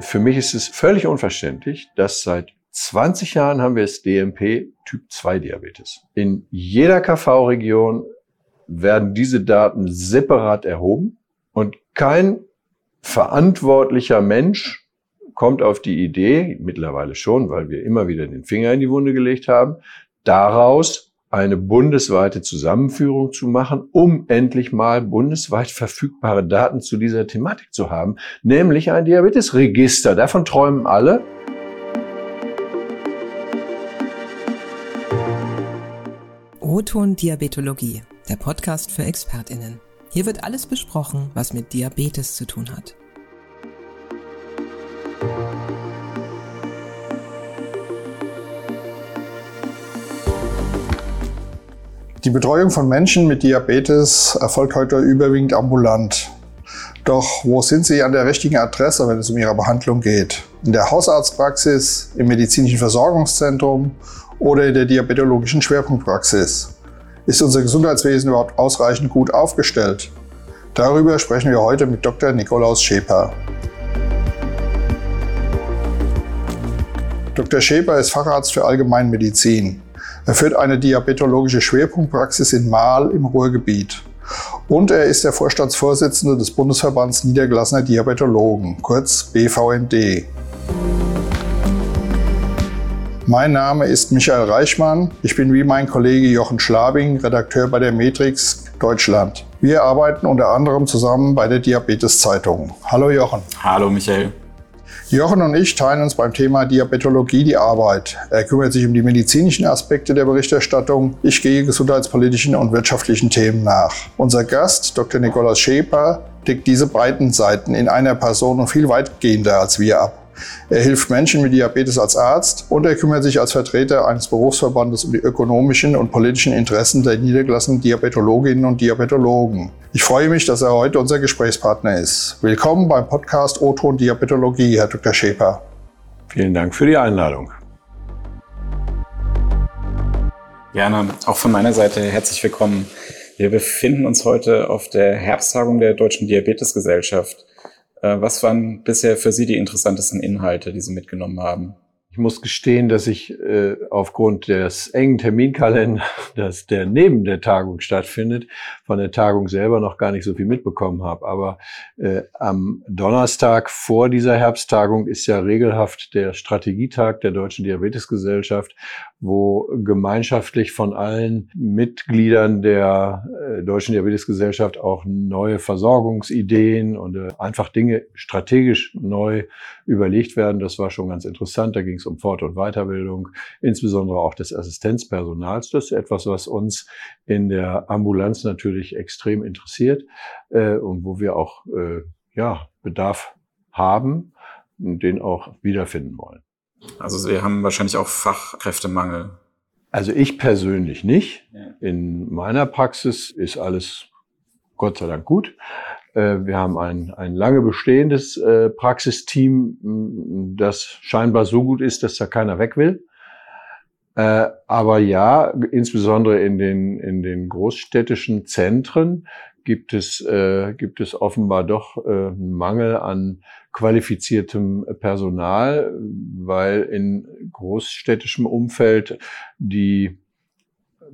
Für mich ist es völlig unverständlich, dass seit 20 Jahren haben wir es DMP Typ 2 Diabetes. In jeder KV-Region werden diese Daten separat erhoben und kein verantwortlicher Mensch kommt auf die Idee, mittlerweile schon, weil wir immer wieder den Finger in die Wunde gelegt haben, daraus eine bundesweite Zusammenführung zu machen, um endlich mal bundesweit verfügbare Daten zu dieser Thematik zu haben, nämlich ein Diabetesregister. Davon träumen alle. Roton Diabetologie, der Podcast für Expertinnen. Hier wird alles besprochen, was mit Diabetes zu tun hat. Die Betreuung von Menschen mit Diabetes erfolgt heute überwiegend ambulant. Doch wo sind Sie an der richtigen Adresse, wenn es um Ihre Behandlung geht? In der Hausarztpraxis, im medizinischen Versorgungszentrum oder in der diabetologischen Schwerpunktpraxis? Ist unser Gesundheitswesen überhaupt ausreichend gut aufgestellt? Darüber sprechen wir heute mit Dr. Nikolaus Scheper. Dr. Scheper ist Facharzt für Allgemeinmedizin. Er führt eine diabetologische Schwerpunktpraxis in Mahl im Ruhrgebiet. Und er ist der Vorstandsvorsitzende des Bundesverbands Niedergelassener Diabetologen, kurz BVND. Mein Name ist Michael Reichmann. Ich bin wie mein Kollege Jochen Schlabing Redakteur bei der Matrix Deutschland. Wir arbeiten unter anderem zusammen bei der Diabetes Zeitung. Hallo Jochen. Hallo Michael. Jochen und ich teilen uns beim Thema Diabetologie die Arbeit. Er kümmert sich um die medizinischen Aspekte der Berichterstattung. Ich gehe gesundheitspolitischen und wirtschaftlichen Themen nach. Unser Gast, Dr. Nikolaus Schäper, deckt diese beiden Seiten in einer Person und viel weitgehender als wir ab. Er hilft Menschen mit Diabetes als Arzt und er kümmert sich als Vertreter eines Berufsverbandes um die ökonomischen und politischen Interessen der niedergelassenen Diabetologinnen und Diabetologen. Ich freue mich, dass er heute unser Gesprächspartner ist. Willkommen beim Podcast O-Ton Diabetologie, Herr Dr. Schäper. Vielen Dank für die Einladung. Gerne, auch von meiner Seite herzlich willkommen. Wir befinden uns heute auf der Herbsttagung der Deutschen Diabetesgesellschaft. Äh, was waren bisher für Sie die interessantesten Inhalte, die Sie mitgenommen haben? Ich muss gestehen, dass ich äh, aufgrund des engen Terminkalenders, der neben der Tagung stattfindet, von der Tagung selber noch gar nicht so viel mitbekommen habe. Aber äh, am Donnerstag vor dieser Herbsttagung ist ja regelhaft der Strategietag der Deutschen Diabetesgesellschaft, wo gemeinschaftlich von allen Mitgliedern der äh, Deutschen Diabetesgesellschaft auch neue Versorgungsideen und äh, einfach Dinge strategisch neu überlegt werden. Das war schon ganz interessant. Da ging es um Fort- und Weiterbildung, insbesondere auch des Assistenzpersonals. Das ist etwas, was uns in der Ambulanz natürlich extrem interessiert äh, und wo wir auch äh, ja, Bedarf haben und den auch wiederfinden wollen. Also wir haben wahrscheinlich auch Fachkräftemangel. Also ich persönlich nicht. In meiner Praxis ist alles Gott sei Dank gut. Äh, wir haben ein, ein lange bestehendes äh, Praxisteam, das scheinbar so gut ist, dass da keiner weg will. Äh, aber ja, insbesondere in den, in den großstädtischen Zentren gibt es, gibt es offenbar doch einen Mangel an qualifiziertem Personal, weil in großstädtischem Umfeld die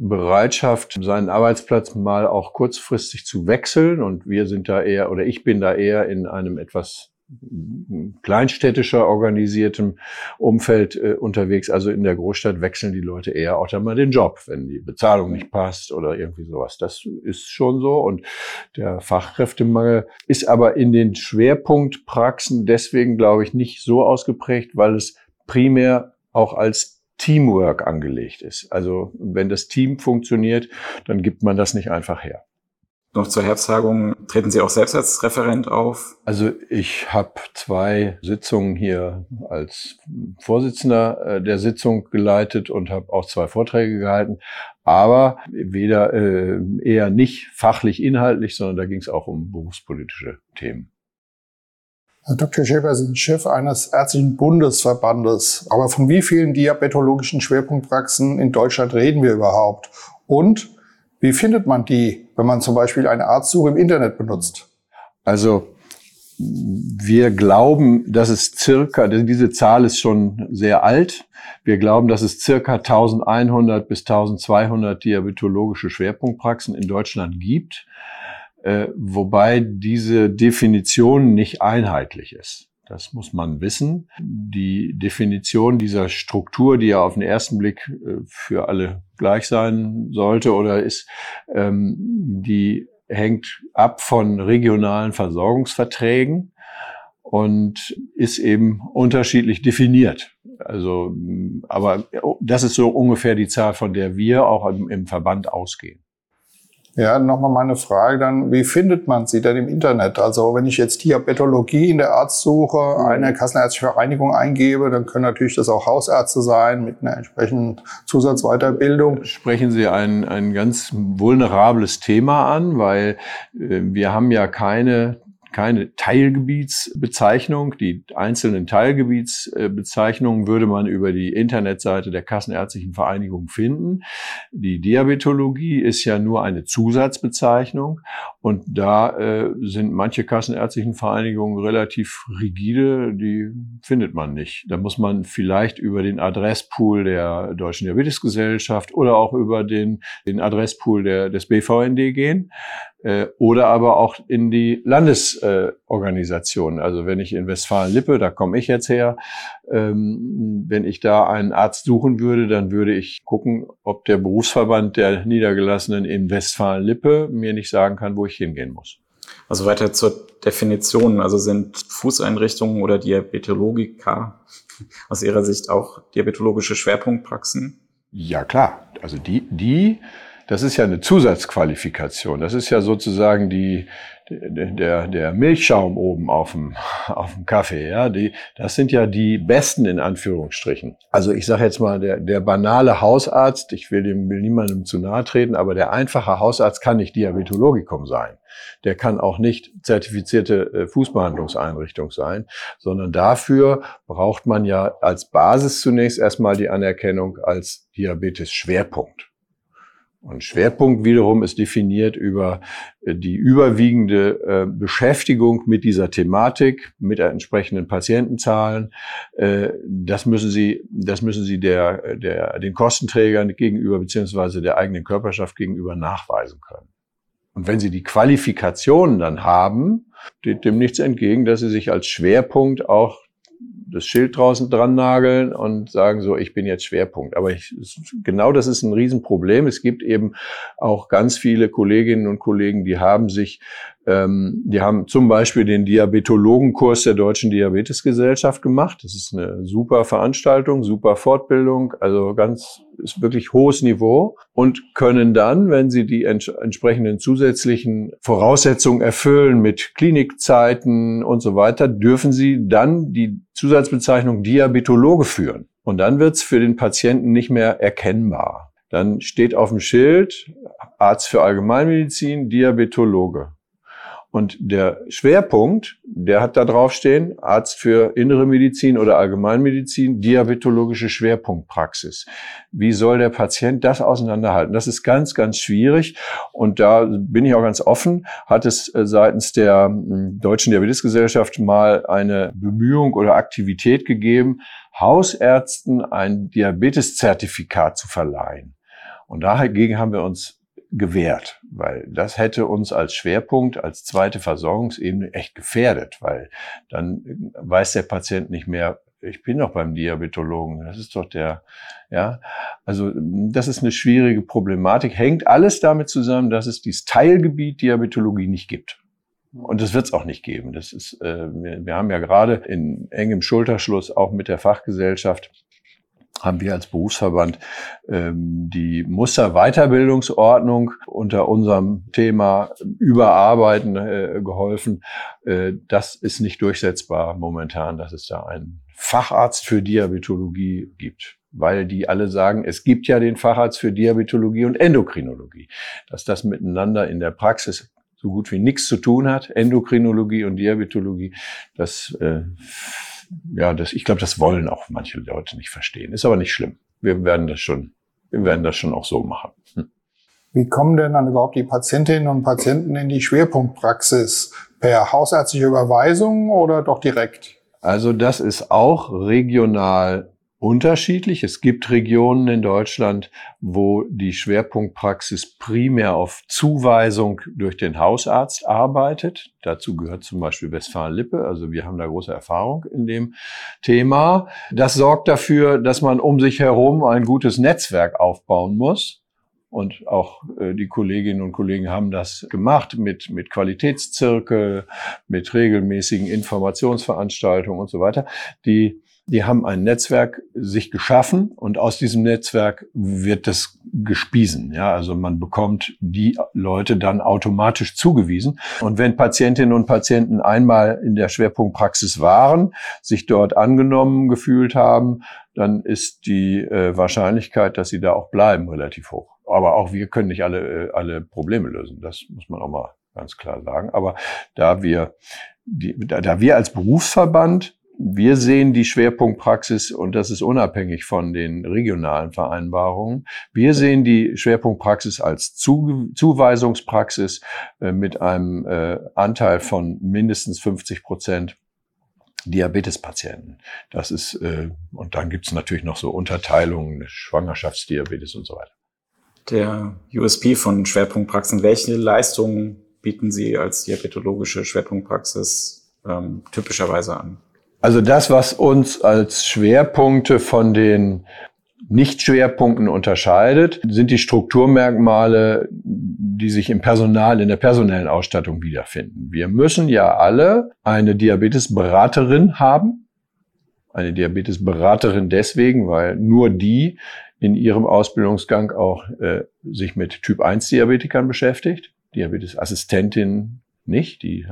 Bereitschaft, seinen Arbeitsplatz mal auch kurzfristig zu wechseln. Und wir sind da eher, oder ich bin da eher in einem etwas kleinstädtischer organisiertem Umfeld äh, unterwegs. Also in der Großstadt wechseln die Leute eher auch dann mal den Job, wenn die Bezahlung nicht passt oder irgendwie sowas. Das ist schon so. Und der Fachkräftemangel ist aber in den Schwerpunktpraxen deswegen, glaube ich, nicht so ausgeprägt, weil es primär auch als Teamwork angelegt ist. Also wenn das Team funktioniert, dann gibt man das nicht einfach her noch zur Herbsttagung. Treten Sie auch selbst als Referent auf? Also ich habe zwei Sitzungen hier als Vorsitzender äh, der Sitzung geleitet und habe auch zwei Vorträge gehalten, aber weder äh, eher nicht fachlich inhaltlich, sondern da ging es auch um berufspolitische Themen. Dr. Schäfer, Sie sind Chef eines ärztlichen Bundesverbandes. Aber von wie vielen diabetologischen Schwerpunktpraxen in Deutschland reden wir überhaupt? Und wie findet man die, wenn man zum Beispiel eine Arztsuche im Internet benutzt? Also wir glauben, dass es circa, diese Zahl ist schon sehr alt. Wir glauben, dass es circa 1100 bis 1200 diabetologische Schwerpunktpraxen in Deutschland gibt, äh, wobei diese Definition nicht einheitlich ist. Das muss man wissen. Die Definition dieser Struktur, die ja auf den ersten Blick äh, für alle gleich sein sollte oder ist, ähm, die hängt ab von regionalen Versorgungsverträgen und ist eben unterschiedlich definiert. Also, aber das ist so ungefähr die Zahl, von der wir auch im, im Verband ausgehen. Ja, nochmal meine Frage dann, wie findet man sie denn im Internet? Also wenn ich jetzt Diabetologie in der Arztsuche mhm. eine Kassenärztliche Vereinigung eingebe, dann können natürlich das auch Hausärzte sein mit einer entsprechenden Zusatzweiterbildung. Sprechen Sie ein, ein ganz vulnerables Thema an, weil äh, wir haben ja keine keine Teilgebietsbezeichnung. Die einzelnen Teilgebietsbezeichnungen würde man über die Internetseite der Kassenärztlichen Vereinigung finden. Die Diabetologie ist ja nur eine Zusatzbezeichnung und da äh, sind manche Kassenärztlichen Vereinigungen relativ rigide, die findet man nicht. Da muss man vielleicht über den Adresspool der Deutschen Diabetesgesellschaft oder auch über den, den Adresspool der, des BVND gehen äh, oder aber auch in die Landesorganisationen. Äh, also wenn ich in Westfalen-Lippe, da komme ich jetzt her, ähm, wenn ich da einen Arzt suchen würde, dann würde ich gucken, ob der Berufsverband der Niedergelassenen in Westfalen-Lippe mir nicht sagen kann, wo ich hingehen muss. Also weiter zur Definition. Also sind Fußeinrichtungen oder Diabetologika aus Ihrer Sicht auch diabetologische Schwerpunktpraxen? Ja, klar. Also die, die das ist ja eine Zusatzqualifikation. Das ist ja sozusagen die, der, der Milchschaum oben auf dem, auf dem Kaffee. Ja, die, das sind ja die besten in Anführungsstrichen. Also ich sage jetzt mal, der, der banale Hausarzt, ich will dem will niemandem zu nahe treten, aber der einfache Hausarzt kann nicht Diabetologikum sein. Der kann auch nicht zertifizierte äh, Fußbehandlungseinrichtung sein, sondern dafür braucht man ja als Basis zunächst erstmal die Anerkennung als Diabetes-Schwerpunkt. Und Schwerpunkt wiederum ist definiert über äh, die überwiegende äh, Beschäftigung mit dieser Thematik, mit entsprechenden Patientenzahlen. Äh, das müssen Sie, das müssen Sie der, der, den Kostenträgern gegenüber beziehungsweise der eigenen Körperschaft gegenüber nachweisen können. Und wenn Sie die Qualifikationen dann haben, steht dem nichts entgegen, dass Sie sich als Schwerpunkt auch das Schild draußen dran nageln und sagen so, ich bin jetzt Schwerpunkt. Aber ich, genau das ist ein Riesenproblem. Es gibt eben auch ganz viele Kolleginnen und Kollegen, die haben sich ähm, die haben zum Beispiel den Diabetologenkurs der Deutschen Diabetesgesellschaft gemacht. Das ist eine super Veranstaltung, super Fortbildung, also ganz ist wirklich hohes Niveau und können dann, wenn sie die ents entsprechenden zusätzlichen Voraussetzungen erfüllen mit Klinikzeiten und so weiter, dürfen sie dann die Zusatzbezeichnung Diabetologe führen. Und dann wird es für den Patienten nicht mehr erkennbar. Dann steht auf dem Schild Arzt für Allgemeinmedizin, Diabetologe. Und der Schwerpunkt, der hat da draufstehen, Arzt für innere Medizin oder Allgemeinmedizin, diabetologische Schwerpunktpraxis. Wie soll der Patient das auseinanderhalten? Das ist ganz, ganz schwierig. Und da bin ich auch ganz offen, hat es äh, seitens der hm, Deutschen Diabetesgesellschaft mal eine Bemühung oder Aktivität gegeben, Hausärzten ein Diabeteszertifikat zu verleihen. Und dagegen haben wir uns gewährt, weil das hätte uns als Schwerpunkt, als zweite Versorgungsebene echt gefährdet, weil dann weiß der Patient nicht mehr, ich bin doch beim Diabetologen, das ist doch der, ja, also das ist eine schwierige Problematik, hängt alles damit zusammen, dass es dieses Teilgebiet Diabetologie nicht gibt. Und das wird es auch nicht geben. Das ist, äh, wir, wir haben ja gerade in engem Schulterschluss auch mit der Fachgesellschaft haben wir als Berufsverband ähm, die Musterweiterbildungsordnung unter unserem Thema Überarbeiten äh, geholfen. Äh, das ist nicht durchsetzbar momentan, dass es da einen Facharzt für Diabetologie gibt weil die alle sagen, es gibt ja den Facharzt für Diabetologie und Endokrinologie. Dass das miteinander in der Praxis so gut wie nichts zu tun hat, Endokrinologie und Diabetologie, das äh, ja, das, ich glaube, das wollen auch manche Leute nicht verstehen. Ist aber nicht schlimm. Wir werden das schon, wir werden das schon auch so machen. Hm. Wie kommen denn dann überhaupt die Patientinnen und Patienten in die Schwerpunktpraxis? Per hausärztliche Überweisung oder doch direkt? Also das ist auch regional unterschiedlich. Es gibt Regionen in Deutschland, wo die Schwerpunktpraxis primär auf Zuweisung durch den Hausarzt arbeitet. Dazu gehört zum Beispiel Westfalen-Lippe. Also wir haben da große Erfahrung in dem Thema. Das sorgt dafür, dass man um sich herum ein gutes Netzwerk aufbauen muss. Und auch äh, die Kolleginnen und Kollegen haben das gemacht mit, mit Qualitätszirkel, mit regelmäßigen Informationsveranstaltungen und so weiter. Die die haben ein Netzwerk sich geschaffen und aus diesem Netzwerk wird das gespiesen. Ja, also man bekommt die Leute dann automatisch zugewiesen. Und wenn Patientinnen und Patienten einmal in der Schwerpunktpraxis waren, sich dort angenommen gefühlt haben, dann ist die äh, Wahrscheinlichkeit, dass sie da auch bleiben, relativ hoch. Aber auch wir können nicht alle, äh, alle Probleme lösen. Das muss man auch mal ganz klar sagen. Aber da wir, die, da, da wir als Berufsverband wir sehen die Schwerpunktpraxis, und das ist unabhängig von den regionalen Vereinbarungen, wir sehen die Schwerpunktpraxis als Zu Zuweisungspraxis äh, mit einem äh, Anteil von mindestens 50 Prozent Diabetespatienten. Das ist, äh, und dann gibt's natürlich noch so Unterteilungen, Schwangerschaftsdiabetes und so weiter. Der USP von Schwerpunktpraxen, welche Leistungen bieten Sie als diabetologische Schwerpunktpraxis ähm, typischerweise an? Also das, was uns als Schwerpunkte von den Nicht-Schwerpunkten unterscheidet, sind die Strukturmerkmale, die sich im Personal, in der personellen Ausstattung wiederfinden. Wir müssen ja alle eine Diabetesberaterin haben. Eine Diabetesberaterin deswegen, weil nur die in ihrem Ausbildungsgang auch äh, sich mit Typ-1-Diabetikern beschäftigt. Diabetesassistentin nicht. Die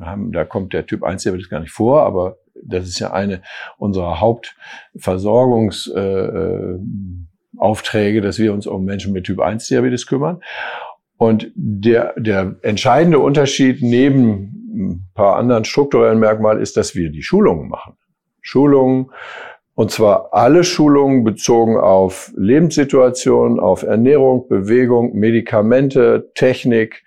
haben, da kommt der Typ 1 Diabetes gar nicht vor, aber das ist ja eine unserer Hauptversorgungsaufträge, äh, dass wir uns um Menschen mit Typ 1 Diabetes kümmern. Und der, der entscheidende Unterschied neben ein paar anderen strukturellen Merkmalen ist, dass wir die Schulungen machen. Schulungen, und zwar alle Schulungen bezogen auf Lebenssituationen, auf Ernährung, Bewegung, Medikamente, Technik,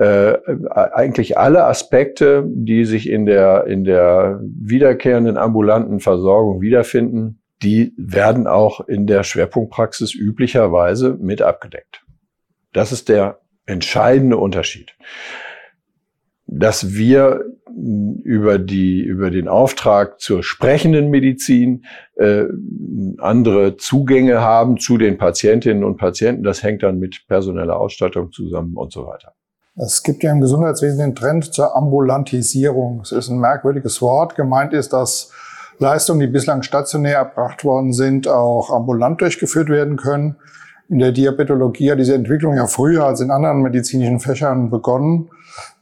äh, eigentlich alle Aspekte, die sich in der, in der wiederkehrenden ambulanten Versorgung wiederfinden, die werden auch in der Schwerpunktpraxis üblicherweise mit abgedeckt. Das ist der entscheidende Unterschied. Dass wir über die über den Auftrag zur sprechenden Medizin äh, andere Zugänge haben zu den Patientinnen und Patienten, das hängt dann mit personeller Ausstattung zusammen und so weiter. Es gibt ja im Gesundheitswesen den Trend zur Ambulantisierung. Es ist ein merkwürdiges Wort. Gemeint ist, dass Leistungen, die bislang stationär erbracht worden sind, auch ambulant durchgeführt werden können. In der Diabetologie hat diese Entwicklung ja früher als in anderen medizinischen Fächern begonnen.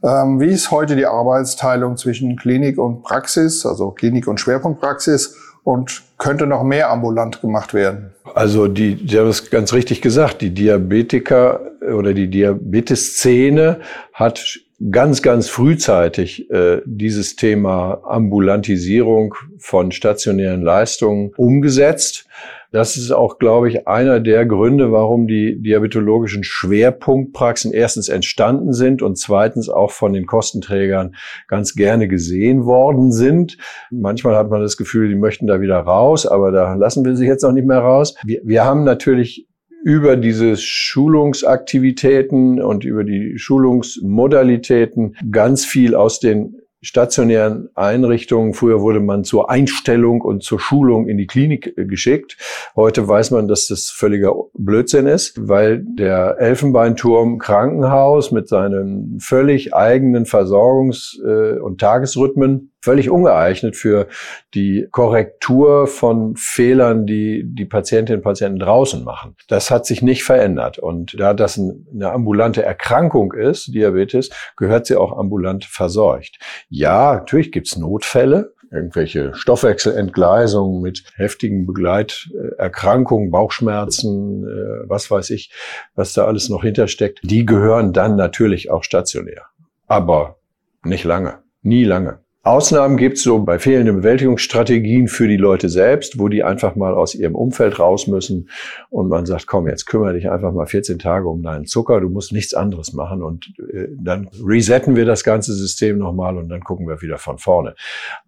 Ähm, wie ist heute die Arbeitsteilung zwischen Klinik und Praxis, also Klinik und Schwerpunktpraxis? Und könnte noch mehr ambulant gemacht werden. Also die, Sie haben es ganz richtig gesagt, die Diabetiker oder die Diabetes-Szene hat ganz, ganz frühzeitig äh, dieses Thema Ambulantisierung von stationären Leistungen umgesetzt. Das ist auch, glaube ich, einer der Gründe, warum die diabetologischen Schwerpunktpraxen erstens entstanden sind und zweitens auch von den Kostenträgern ganz gerne gesehen worden sind. Manchmal hat man das Gefühl, die möchten da wieder raus, aber da lassen wir sich jetzt noch nicht mehr raus. Wir, wir haben natürlich über diese Schulungsaktivitäten und über die Schulungsmodalitäten ganz viel aus den stationären Einrichtungen. Früher wurde man zur Einstellung und zur Schulung in die Klinik äh, geschickt. Heute weiß man, dass das völliger Blödsinn ist, weil der Elfenbeinturm Krankenhaus mit seinen völlig eigenen Versorgungs- äh, und Tagesrhythmen völlig ungeeignet für die Korrektur von Fehlern, die die Patientinnen und Patienten draußen machen. Das hat sich nicht verändert. Und da das eine ambulante Erkrankung ist, Diabetes, gehört sie auch ambulant versorgt. Ja, natürlich gibt's Notfälle, irgendwelche Stoffwechselentgleisungen mit heftigen Begleiterkrankungen, Bauchschmerzen, äh, was weiß ich, was da alles noch hintersteckt, die gehören dann natürlich auch stationär. Aber nicht lange, nie lange. Ausnahmen gibt es so bei fehlenden Bewältigungsstrategien für die Leute selbst, wo die einfach mal aus ihrem Umfeld raus müssen und man sagt, komm, jetzt kümmere dich einfach mal 14 Tage um deinen Zucker, du musst nichts anderes machen und äh, dann resetten wir das ganze System nochmal und dann gucken wir wieder von vorne.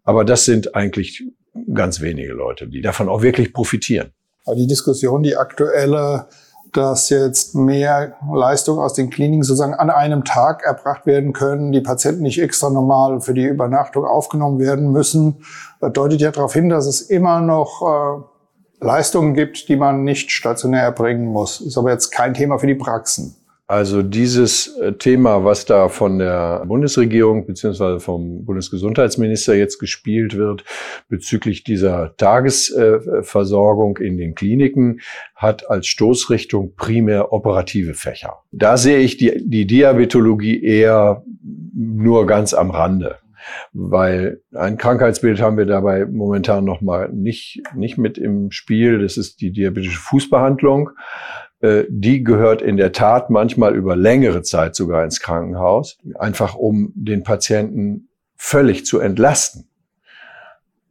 Aber das sind eigentlich ganz wenige Leute, die davon auch wirklich profitieren. Die Diskussion, die aktuelle dass jetzt mehr Leistung aus den Kliniken sozusagen an einem Tag erbracht werden können, die Patienten nicht extra normal für die Übernachtung aufgenommen werden müssen, deutet ja darauf hin, dass es immer noch äh, Leistungen gibt, die man nicht stationär erbringen muss. Ist aber jetzt kein Thema für die Praxen. Also dieses äh, Thema, was da von der Bundesregierung beziehungsweise vom Bundesgesundheitsminister jetzt gespielt wird bezüglich dieser Tagesversorgung in den Kliniken, hat als Stoßrichtung primär operative Fächer. Da sehe ich die, die Diabetologie eher nur ganz am Rande weil ein Krankheitsbild haben wir dabei momentan noch mal nicht nicht mit im Spiel. Das ist die diabetische Fußbehandlung. Äh, die gehört in der Tat manchmal über längere Zeit sogar ins Krankenhaus, einfach um den Patienten völlig zu entlasten.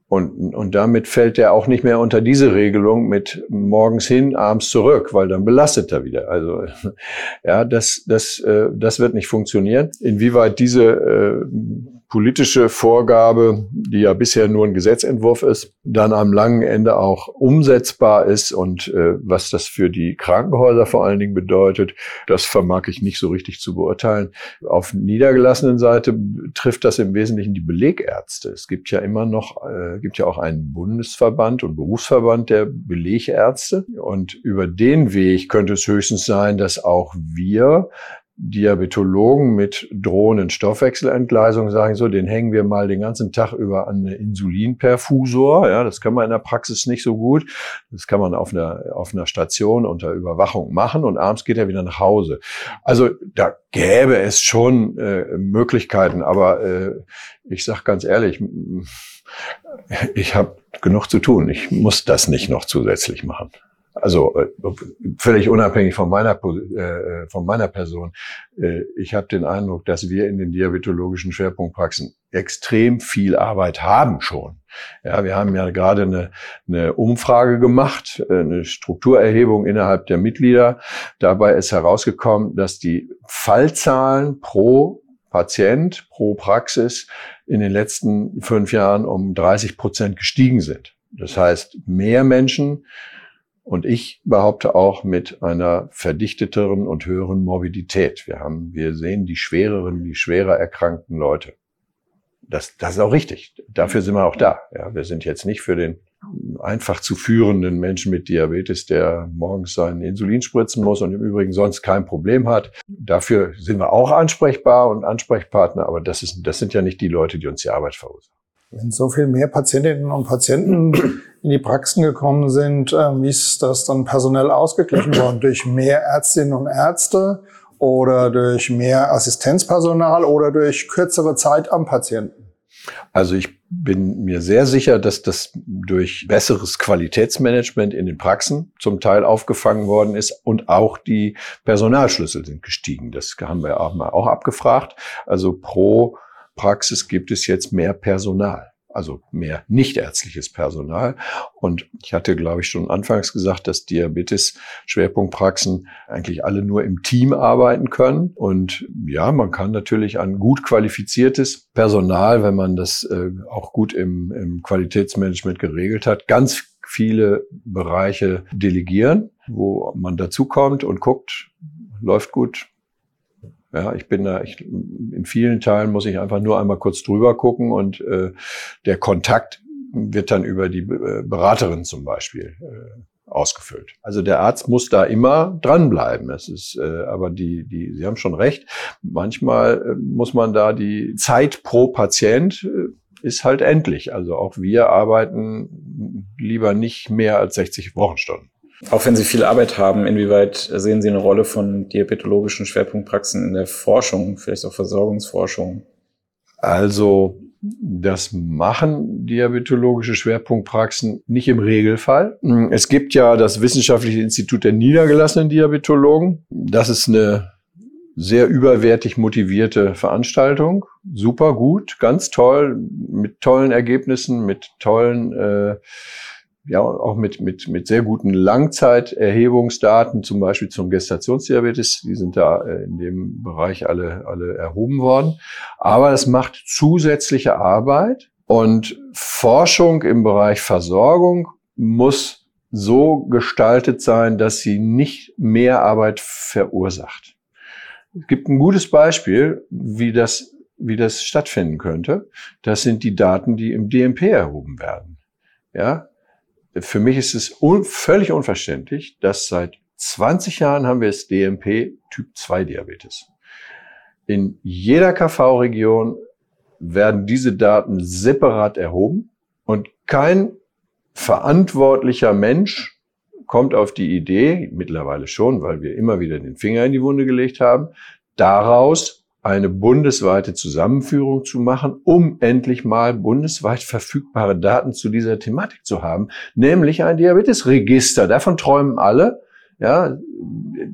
Und, und damit fällt er auch nicht mehr unter diese Regelung mit morgens hin, abends zurück, weil dann belastet er wieder. Also ja, das, das, äh, das wird nicht funktionieren. Inwieweit diese äh, politische Vorgabe, die ja bisher nur ein Gesetzentwurf ist, dann am langen Ende auch umsetzbar ist und äh, was das für die Krankenhäuser vor allen Dingen bedeutet, das vermag ich nicht so richtig zu beurteilen. Auf niedergelassenen Seite trifft das im Wesentlichen die Belegärzte. Es gibt ja immer noch, äh, gibt ja auch einen Bundesverband und Berufsverband der Belegärzte und über den Weg könnte es höchstens sein, dass auch wir Diabetologen mit drohenden Stoffwechselentgleisungen sagen so, den hängen wir mal den ganzen Tag über an eine Insulinperfusor. Ja, das kann man in der Praxis nicht so gut. Das kann man auf einer, auf einer Station unter Überwachung machen und abends geht er wieder nach Hause. Also da gäbe es schon äh, Möglichkeiten, aber äh, ich sage ganz ehrlich, ich habe genug zu tun. Ich muss das nicht noch zusätzlich machen. Also äh, völlig unabhängig von meiner, äh, von meiner Person. Äh, ich habe den Eindruck, dass wir in den diabetologischen Schwerpunktpraxen extrem viel Arbeit haben schon. Ja, wir haben ja gerade eine, eine Umfrage gemacht, äh, eine Strukturerhebung innerhalb der Mitglieder. Dabei ist herausgekommen, dass die Fallzahlen pro Patient, pro Praxis in den letzten fünf Jahren um 30 Prozent gestiegen sind. Das heißt, mehr Menschen und ich behaupte auch mit einer verdichteteren und höheren Morbidität. Wir haben, wir sehen die schwereren, die schwerer erkrankten Leute. Das, das ist auch richtig. Dafür sind wir auch da. Ja, wir sind jetzt nicht für den einfach zu führenden Menschen mit Diabetes, der morgens seinen Insulin spritzen muss und im Übrigen sonst kein Problem hat. Dafür sind wir auch ansprechbar und Ansprechpartner, aber das, ist, das sind ja nicht die Leute, die uns die Arbeit verursachen. Wenn so viel mehr Patientinnen und Patienten in die Praxen gekommen sind, ähm, wie ist das dann personell ausgeglichen worden? Durch mehr Ärztinnen und Ärzte oder durch mehr Assistenzpersonal oder durch kürzere Zeit am Patienten? Also ich bin mir sehr sicher, dass das durch besseres Qualitätsmanagement in den Praxen zum Teil aufgefangen worden ist und auch die Personalschlüssel sind gestiegen. Das haben wir auch mal auch abgefragt. Also pro Praxis gibt es jetzt mehr Personal, also mehr nichtärztliches Personal. Und ich hatte, glaube ich, schon anfangs gesagt, dass Diabetes-Schwerpunktpraxen eigentlich alle nur im Team arbeiten können. Und ja, man kann natürlich an gut qualifiziertes Personal, wenn man das äh, auch gut im, im Qualitätsmanagement geregelt hat, ganz viele Bereiche delegieren, wo man dazukommt und guckt, läuft gut, ja, ich bin da, ich, in vielen Teilen muss ich einfach nur einmal kurz drüber gucken und äh, der Kontakt wird dann über die äh, Beraterin zum Beispiel äh, ausgefüllt. Also der Arzt muss da immer dranbleiben. Es ist, äh, aber die, die, Sie haben schon recht. Manchmal äh, muss man da die Zeit pro Patient äh, ist halt endlich. Also auch wir arbeiten lieber nicht mehr als 60 Wochenstunden. Auch wenn Sie viel Arbeit haben, inwieweit sehen Sie eine Rolle von diabetologischen Schwerpunktpraxen in der Forschung, vielleicht auch Versorgungsforschung? Also das machen diabetologische Schwerpunktpraxen nicht im Regelfall. Es gibt ja das Wissenschaftliche Institut der niedergelassenen Diabetologen. Das ist eine sehr überwertig motivierte Veranstaltung. Super gut, ganz toll, mit tollen Ergebnissen, mit tollen, äh, ja, auch mit, mit, mit sehr guten Langzeiterhebungsdaten, zum Beispiel zum Gestationsdiabetes. Die sind da äh, in dem Bereich alle, alle erhoben worden. Aber es macht zusätzliche Arbeit und Forschung im Bereich Versorgung muss so gestaltet sein, dass sie nicht mehr Arbeit verursacht. Es gibt ein gutes Beispiel, wie das, wie das stattfinden könnte. Das sind die Daten, die im DMP erhoben werden. Ja, für mich ist es un völlig unverständlich, dass seit 20 Jahren haben wir das DMP Typ 2 Diabetes. In jeder KV-Region werden diese Daten separat erhoben und kein verantwortlicher Mensch kommt auf die Idee, mittlerweile schon, weil wir immer wieder den Finger in die Wunde gelegt haben, daraus eine bundesweite Zusammenführung zu machen, um endlich mal bundesweit verfügbare Daten zu dieser Thematik zu haben, nämlich ein Diabetesregister. Davon träumen alle. Ja,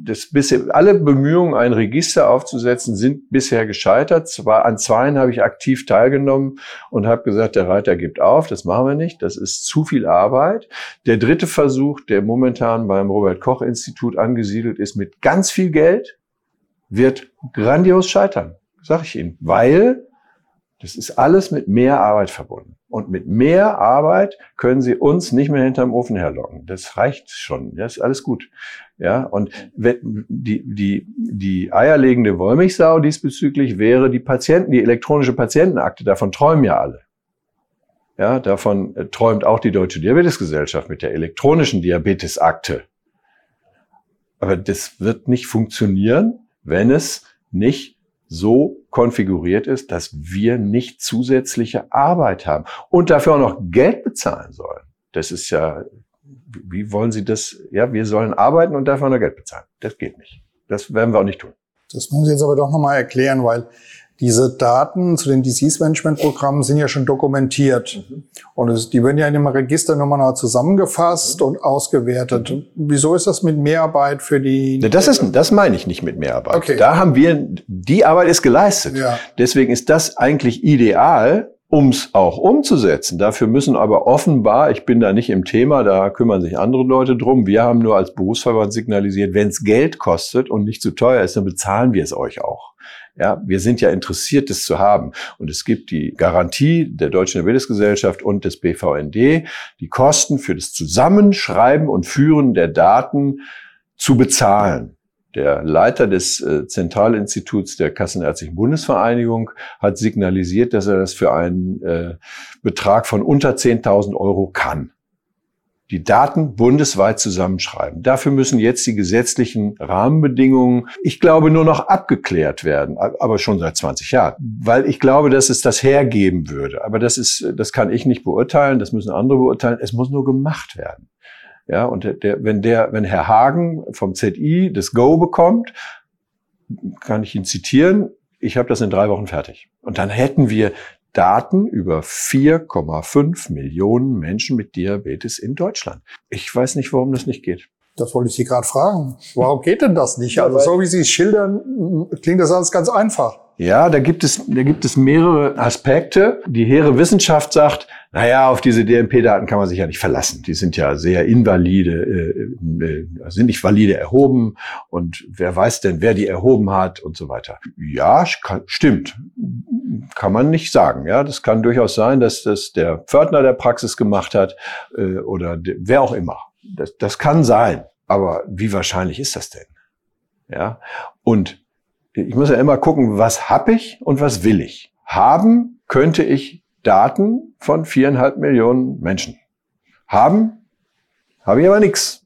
das bisher, alle Bemühungen, ein Register aufzusetzen, sind bisher gescheitert. Zwar an zweien habe ich aktiv teilgenommen und habe gesagt, der Reiter gibt auf, das machen wir nicht, das ist zu viel Arbeit. Der dritte Versuch, der momentan beim Robert Koch Institut angesiedelt ist, mit ganz viel Geld, wird grandios scheitern, sage ich Ihnen, weil das ist alles mit mehr Arbeit verbunden. Und mit mehr Arbeit können Sie uns nicht mehr hinterm Ofen herlocken. Das reicht schon. Das ist alles gut. Ja, und die, die, die eierlegende Wollmilchsau diesbezüglich wäre die Patienten, die elektronische Patientenakte. Davon träumen ja alle. Ja, davon äh, träumt auch die Deutsche Diabetesgesellschaft mit der elektronischen Diabetesakte. Aber das wird nicht funktionieren, wenn es nicht so konfiguriert ist, dass wir nicht zusätzliche Arbeit haben und dafür auch noch Geld bezahlen sollen. Das ist ja, wie wollen Sie das? Ja, wir sollen arbeiten und dafür noch Geld bezahlen. Das geht nicht. Das werden wir auch nicht tun. Das müssen Sie jetzt aber doch nochmal erklären, weil diese Daten zu den Disease-Management-Programmen sind ja schon dokumentiert. Mhm. Und es, die werden ja in einem Register nochmal zusammengefasst mhm. und ausgewertet. Mhm. Wieso ist das mit Mehrarbeit für die? Das ist, das meine ich nicht mit Mehrarbeit. Okay. Da haben wir, die Arbeit ist geleistet. Ja. Deswegen ist das eigentlich ideal, um es auch umzusetzen. Dafür müssen aber offenbar, ich bin da nicht im Thema, da kümmern sich andere Leute drum. Wir haben nur als Berufsverband signalisiert, wenn es Geld kostet und nicht zu teuer ist, dann bezahlen wir es euch auch. Ja, wir sind ja interessiert, das zu haben. Und es gibt die Garantie der Deutschen Diabetesgesellschaft und des BVND, die Kosten für das Zusammenschreiben und Führen der Daten zu bezahlen. Der Leiter des äh, Zentralinstituts der Kassenärztlichen Bundesvereinigung hat signalisiert, dass er das für einen äh, Betrag von unter 10.000 Euro kann die Daten bundesweit zusammenschreiben. Dafür müssen jetzt die gesetzlichen Rahmenbedingungen, ich glaube, nur noch abgeklärt werden, aber schon seit 20 Jahren, weil ich glaube, dass es das hergeben würde. Aber das ist, das kann ich nicht beurteilen, das müssen andere beurteilen. Es muss nur gemacht werden. Ja, und der, wenn der, wenn Herr Hagen vom ZI das Go bekommt, kann ich ihn zitieren, ich habe das in drei Wochen fertig. Und dann hätten wir Daten über 4,5 Millionen Menschen mit Diabetes in Deutschland. Ich weiß nicht, warum das nicht geht. Das wollte ich Sie gerade fragen. Warum geht denn das nicht? Also so wie Sie es schildern, klingt das alles ganz einfach. Ja, da gibt es, da gibt es mehrere Aspekte. Die hehre Wissenschaft sagt, naja, auf diese DMP-Daten kann man sich ja nicht verlassen. Die sind ja sehr invalide, äh, äh, sind nicht valide erhoben und wer weiß denn, wer die erhoben hat und so weiter. Ja, kann, stimmt. Kann man nicht sagen. Ja, das kann durchaus sein, dass das der Pförtner der Praxis gemacht hat äh, oder wer auch immer. Das, das kann sein. Aber wie wahrscheinlich ist das denn? Ja, und ich muss ja immer gucken, was habe ich und was will ich. Haben könnte ich Daten von viereinhalb Millionen Menschen. Haben habe ich aber nichts.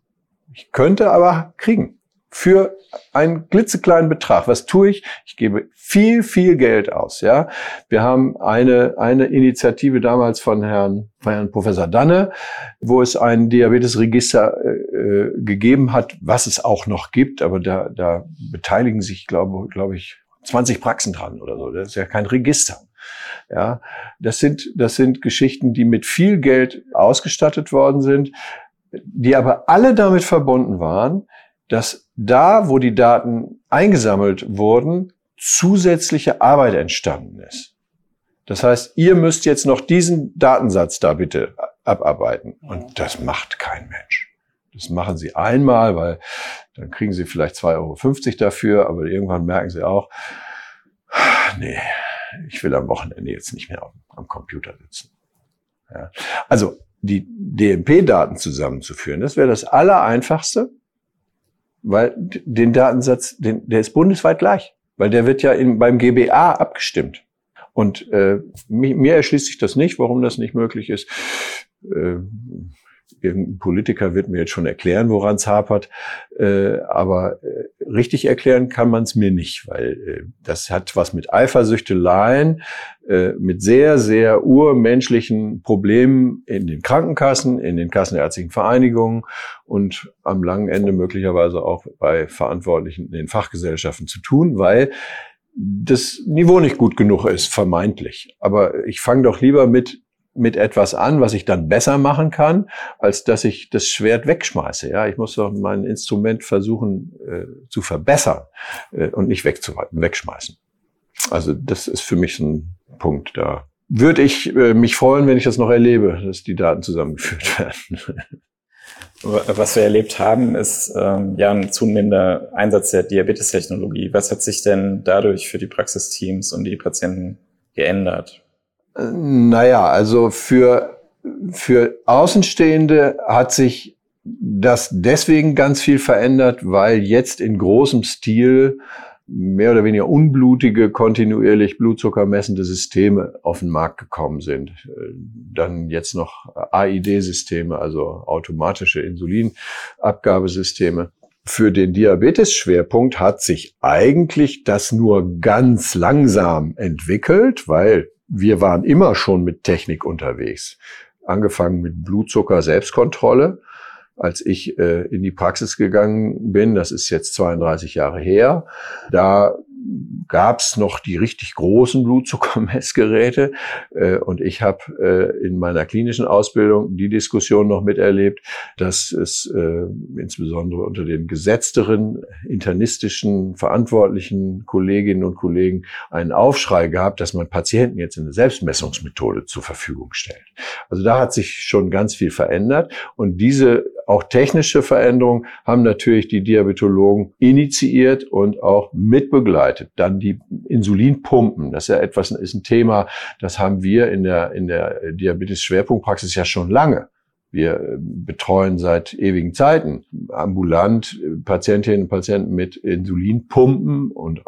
Ich könnte aber kriegen für einen klitzekleinen Betrag. Was tue ich? Ich gebe viel, viel Geld aus. Ja, wir haben eine eine Initiative damals von Herrn, von Herrn Professor Danne, wo es ein Diabetesregister äh, äh, gegeben hat, was es auch noch gibt, aber da da beteiligen sich, glaube glaube ich, 20 Praxen dran oder so. Das ist ja kein Register. Ja, das sind das sind Geschichten, die mit viel Geld ausgestattet worden sind, die aber alle damit verbunden waren, dass da, wo die Daten eingesammelt wurden, zusätzliche Arbeit entstanden ist. Das heißt, ihr müsst jetzt noch diesen Datensatz da bitte abarbeiten. Und das macht kein Mensch. Das machen sie einmal, weil dann kriegen sie vielleicht 2,50 Euro dafür, aber irgendwann merken sie auch, nee, ich will am Wochenende jetzt nicht mehr am Computer sitzen. Ja. Also die DMP-Daten zusammenzuführen, das wäre das Allereinfachste, weil den Datensatz, den, der ist bundesweit gleich, weil der wird ja in, beim GBA abgestimmt. Und äh, mir erschließt sich das nicht, warum das nicht möglich ist. Äh, irgendein Politiker wird mir jetzt schon erklären, woran es hapert, äh, aber äh, richtig erklären kann man es mir nicht, weil äh, das hat was mit Eifersüchteleien, äh, mit sehr, sehr urmenschlichen Problemen in den Krankenkassen, in den kassenärztlichen Vereinigungen und am langen Ende möglicherweise auch bei Verantwortlichen in den Fachgesellschaften zu tun, weil das Niveau nicht gut genug ist, vermeintlich. Aber ich fange doch lieber mit mit etwas an, was ich dann besser machen kann, als dass ich das Schwert wegschmeiße. Ja, ich muss doch mein Instrument versuchen äh, zu verbessern äh, und nicht wegschmeißen. Also das ist für mich ein Punkt da. Würde ich äh, mich freuen, wenn ich das noch erlebe, dass die Daten zusammengeführt werden. Was wir erlebt haben, ist ähm, ja ein zunehmender Einsatz der Diabetestechnologie. Was hat sich denn dadurch für die Praxisteams und die Patienten geändert? Naja, also für, für Außenstehende hat sich das deswegen ganz viel verändert, weil jetzt in großem Stil mehr oder weniger unblutige, kontinuierlich Blutzucker messende Systeme auf den Markt gekommen sind. Dann jetzt noch AID-Systeme, also automatische Insulinabgabesysteme. Für den Diabetes-Schwerpunkt hat sich eigentlich das nur ganz langsam entwickelt, weil wir waren immer schon mit Technik unterwegs. Angefangen mit Blutzucker Selbstkontrolle. Als ich äh, in die Praxis gegangen bin, das ist jetzt 32 Jahre her, da gab es noch die richtig großen Blutzuckermessgeräte. Äh, und ich habe äh, in meiner klinischen Ausbildung die Diskussion noch miterlebt, dass es äh, insbesondere unter den gesetzteren, internistischen, verantwortlichen Kolleginnen und Kollegen einen Aufschrei gab, dass man Patienten jetzt eine Selbstmessungsmethode zur Verfügung stellt. Also da hat sich schon ganz viel verändert. Und diese auch technische Veränderungen haben natürlich die Diabetologen initiiert und auch mitbegleitet vorbereitet. Dann die Insulinpumpen, das ist ja etwas, ist ein Thema, das haben wir in der, in der Diabetes-Schwerpunktpraxis ja schon lange. Wir betreuen seit ewigen Zeiten ambulant Patientinnen und Patienten mit Insulinpumpen und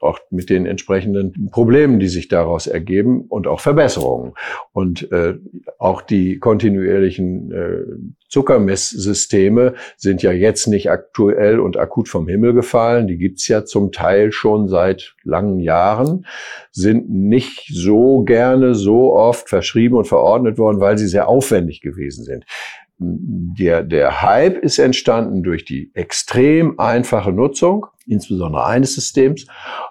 auch mit den entsprechenden Problemen, die sich daraus ergeben und auch Verbesserungen. Und äh, auch die kontinuierlichen äh, Zuckermesssysteme sind ja jetzt nicht aktuell und akut vom Himmel gefallen. Die gibt's ja zum Teil schon seit langen Jahren, sind nicht so gerne, so oft verschrieben und verordnet worden, weil sie sehr aufwendig gewesen sind der, der Hype ist entstanden durch die extrem einfache Nutzung, insbesondere eines Systems.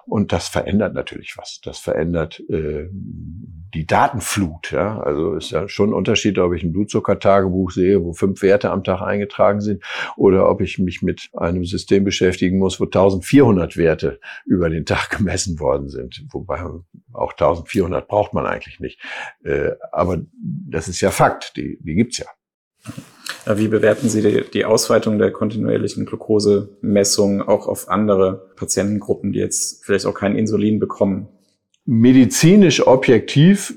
Und das verändert natürlich was. Das verändert äh, die Datenflut. Ja? Also ist ja schon ein Unterschied, ob ich ein Blutzuckertagebuch sehe, wo fünf Werte am Tag eingetragen sind, oder ob ich mich mit einem System beschäftigen muss, wo 1400 Werte über den Tag gemessen worden sind. Wobei auch 1400 braucht man eigentlich nicht. Äh, aber das ist ja Fakt, die, die gibt's ja. Wie bewerten Sie die, die Ausweitung der kontinuierlichen Glukosemessung auch auf andere Patientengruppen, die jetzt vielleicht auch kein Insulin bekommen? Medizinisch objektiv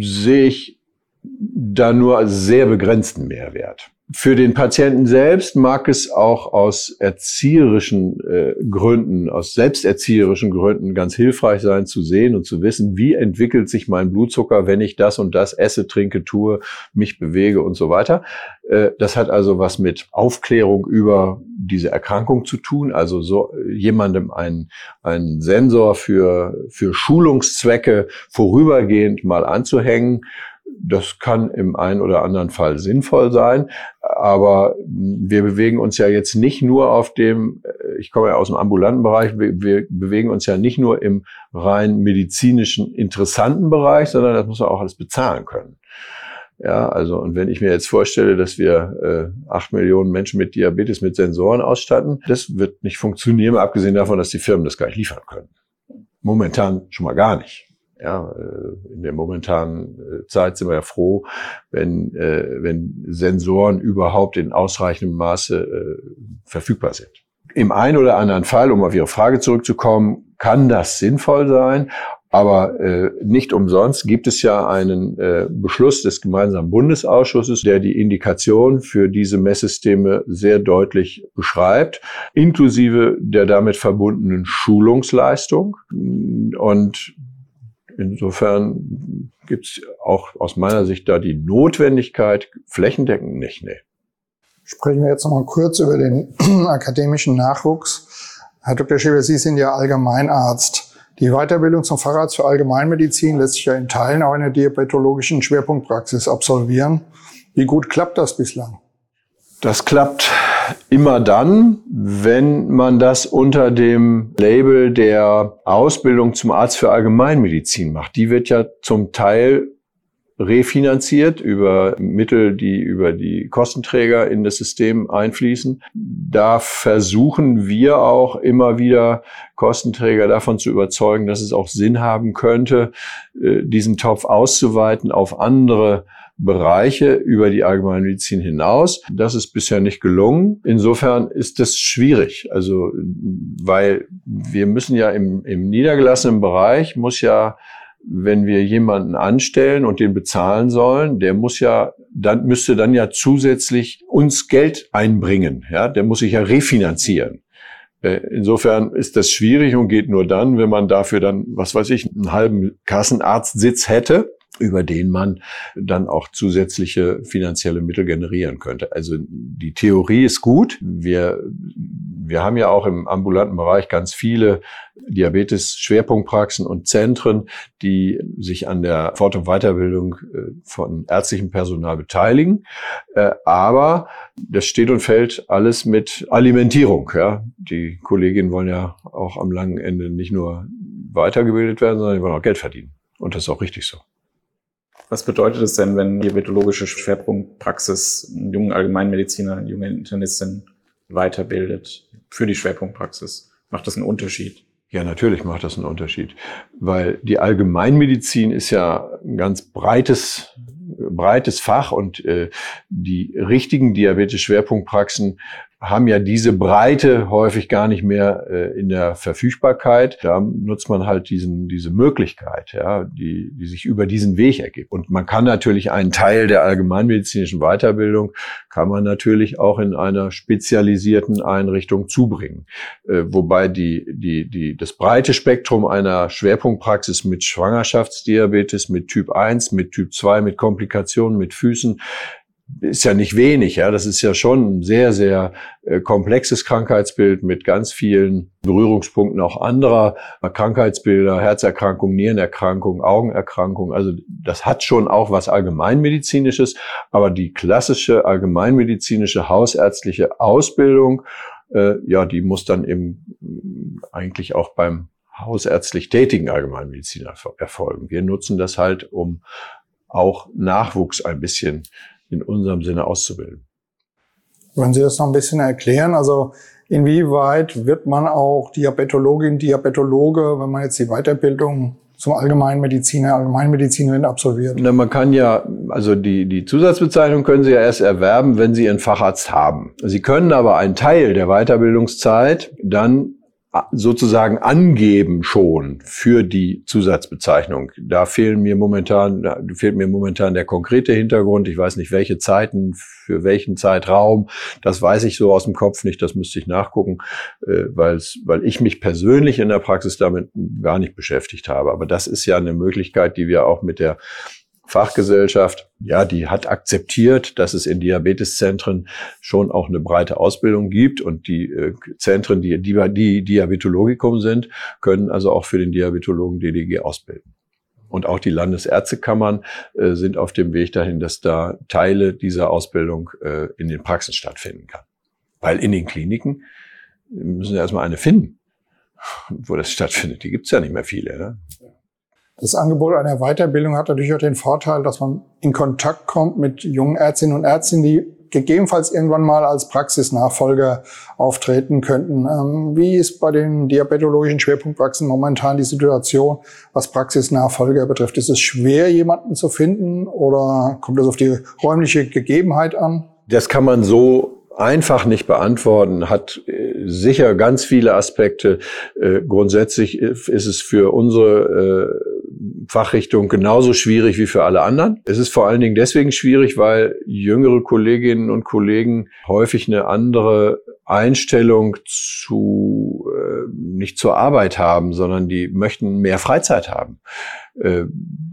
sehe ich da nur sehr begrenzten Mehrwert. Für den Patienten selbst mag es auch aus erzieherischen äh, Gründen, aus selbsterzieherischen Gründen ganz hilfreich sein zu sehen und zu wissen, wie entwickelt sich mein Blutzucker, wenn ich das und das esse, trinke, tue, mich bewege und so weiter. Äh, das hat also was mit Aufklärung über diese Erkrankung zu tun, also so jemandem einen, einen Sensor für, für Schulungszwecke vorübergehend mal anzuhängen das kann im einen oder anderen Fall sinnvoll sein, aber wir bewegen uns ja jetzt nicht nur auf dem, äh, ich komme ja aus dem ambulanten Bereich, wir, wir bewegen uns ja nicht nur im rein medizinischen interessanten Bereich, sondern das muss man auch alles bezahlen können. Ja, also und wenn ich mir jetzt vorstelle, dass wir äh, acht Millionen Menschen mit Diabetes mit Sensoren ausstatten, das wird nicht funktionieren, abgesehen davon, dass die Firmen das gar nicht liefern können. Momentan schon mal gar nicht. Ja, äh, in der momentanen äh, Zeit sind wir ja froh, wenn, äh, wenn Sensoren überhaupt in ausreichendem Maße verfügbar sind. Im einen oder anderen Fall, um auf Ihre Frage zurückzukommen, kann das sinnvoll sein. Aber äh, nicht umsonst gibt es ja einen äh, Beschluss des gemeinsamen Bundesausschusses, der die Indikation für diese Messsysteme sehr deutlich beschreibt, inklusive der damit verbundenen Schulungsleistung. Und insofern gibt es auch aus meiner Sicht da die Notwendigkeit, flächendeckend nicht. Nee. Sprechen wir jetzt noch mal kurz über den akademischen Nachwuchs. Herr Dr. Schäfer, Sie sind ja Allgemeinarzt. Die Weiterbildung zum Facharzt für Allgemeinmedizin lässt sich ja in Teilen auch in der diabetologischen Schwerpunktpraxis absolvieren. Wie gut klappt das bislang? Das klappt immer dann, wenn man das unter dem Label der Ausbildung zum Arzt für Allgemeinmedizin macht. Die wird ja zum Teil refinanziert über Mittel, die über die Kostenträger in das System einfließen. Da versuchen wir auch immer wieder Kostenträger davon zu überzeugen, dass es auch Sinn haben könnte, äh, diesen Topf auszuweiten auf andere Bereiche über die Allgemeinmedizin hinaus. Das ist bisher nicht gelungen. Insofern ist das schwierig. Also, weil wir müssen ja im, im niedergelassenen Bereich muss ja wenn wir jemanden anstellen und den bezahlen sollen, der muss ja, dann müsste dann ja zusätzlich uns Geld einbringen. Ja, der muss sich ja refinanzieren. Äh, insofern ist das schwierig und geht nur dann, wenn man dafür dann, was weiß ich, einen halben Kassenarztsitz hätte über den man dann auch zusätzliche finanzielle Mittel generieren könnte. Also die Theorie ist gut. Wir, wir haben ja auch im ambulanten Bereich ganz viele Diabetes-Schwerpunktpraxen und Zentren, die sich an der Fort- und Weiterbildung äh, von ärztlichem Personal beteiligen. Äh, aber das steht und fällt alles mit Alimentierung. Ja. Die Kolleginnen wollen ja auch am langen Ende nicht nur weitergebildet werden, sondern die wollen auch Geld verdienen. Und das ist auch richtig so. Was bedeutet es denn, wenn diabetologische Schwerpunktpraxis einen jungen Allgemeinmediziner, eine junge Internistin weiterbildet für die Schwerpunktpraxis? Macht das einen Unterschied? Ja, natürlich macht das einen Unterschied, weil die Allgemeinmedizin ist ja ein ganz breites breites Fach und äh, die richtigen Diabetes-Schwerpunktpraxen haben ja diese Breite häufig gar nicht mehr äh, in der Verfügbarkeit. Da nutzt man halt diesen, diese Möglichkeit, ja, die, die sich über diesen Weg ergibt. Und man kann natürlich einen Teil der allgemeinmedizinischen Weiterbildung, kann man natürlich auch in einer spezialisierten Einrichtung zubringen. Äh, wobei die, die, die, das breite Spektrum einer Schwerpunktpraxis mit Schwangerschaftsdiabetes, mit Typ 1, mit Typ 2, mit Komplikationen, mit Füßen, ist ja nicht wenig, ja. Das ist ja schon ein sehr, sehr äh, komplexes Krankheitsbild mit ganz vielen Berührungspunkten auch anderer Krankheitsbilder, Herzerkrankung, Nierenerkrankung, Augenerkrankung. Also das hat schon auch was allgemeinmedizinisches, aber die klassische allgemeinmedizinische hausärztliche Ausbildung, äh, ja, die muss dann eben eigentlich auch beim hausärztlich tätigen Allgemeinmediziner erfolgen. Wir nutzen das halt, um auch Nachwuchs ein bisschen in unserem Sinne auszubilden. Wollen Sie das noch ein bisschen erklären? Also inwieweit wird man auch Diabetologin, Diabetologe, wenn man jetzt die Weiterbildung zum Allgemeinmediziner, Allgemeinmedizinerin absolviert? Na, man kann ja, also die, die Zusatzbezeichnung können Sie ja erst erwerben, wenn Sie einen Facharzt haben. Sie können aber einen Teil der Weiterbildungszeit dann sozusagen angeben schon für die Zusatzbezeichnung. Da fehlen mir momentan, da fehlt mir momentan der konkrete Hintergrund. Ich weiß nicht, welche Zeiten, für welchen Zeitraum. Das weiß ich so aus dem Kopf nicht. Das müsste ich nachgucken, äh, weil weil ich mich persönlich in der Praxis damit gar nicht beschäftigt habe. Aber das ist ja eine Möglichkeit, die wir auch mit der Fachgesellschaft, ja, die hat akzeptiert, dass es in Diabeteszentren schon auch eine breite Ausbildung gibt und die äh, Zentren, die, die, die Diabetologikum sind, können also auch für den Diabetologen DDG ausbilden. Und auch die Landesärztekammern äh, sind auf dem Weg dahin, dass da Teile dieser Ausbildung äh, in den Praxen stattfinden kann. Weil in den Kliniken müssen wir erstmal eine finden, wo das stattfindet. Die gibt's ja nicht mehr viele. Ne? Das Angebot einer Weiterbildung hat natürlich auch den Vorteil, dass man in Kontakt kommt mit jungen Ärztinnen und Ärzten, die gegebenenfalls irgendwann mal als Praxisnachfolger auftreten könnten. Ähm, wie ist bei den diabetologischen Schwerpunktpraxen momentan die Situation, was Praxisnachfolger betrifft? Ist es schwer, jemanden zu finden oder kommt es auf die räumliche Gegebenheit an? Das kann man so einfach nicht beantworten, hat äh, sicher ganz viele Aspekte. Äh, grundsätzlich ist es für unsere äh, Fachrichtung genauso schwierig wie für alle anderen. Es ist vor allen Dingen deswegen schwierig, weil jüngere Kolleginnen und Kollegen häufig eine andere Einstellung zu äh, nicht zur Arbeit haben, sondern die möchten mehr Freizeit haben, äh,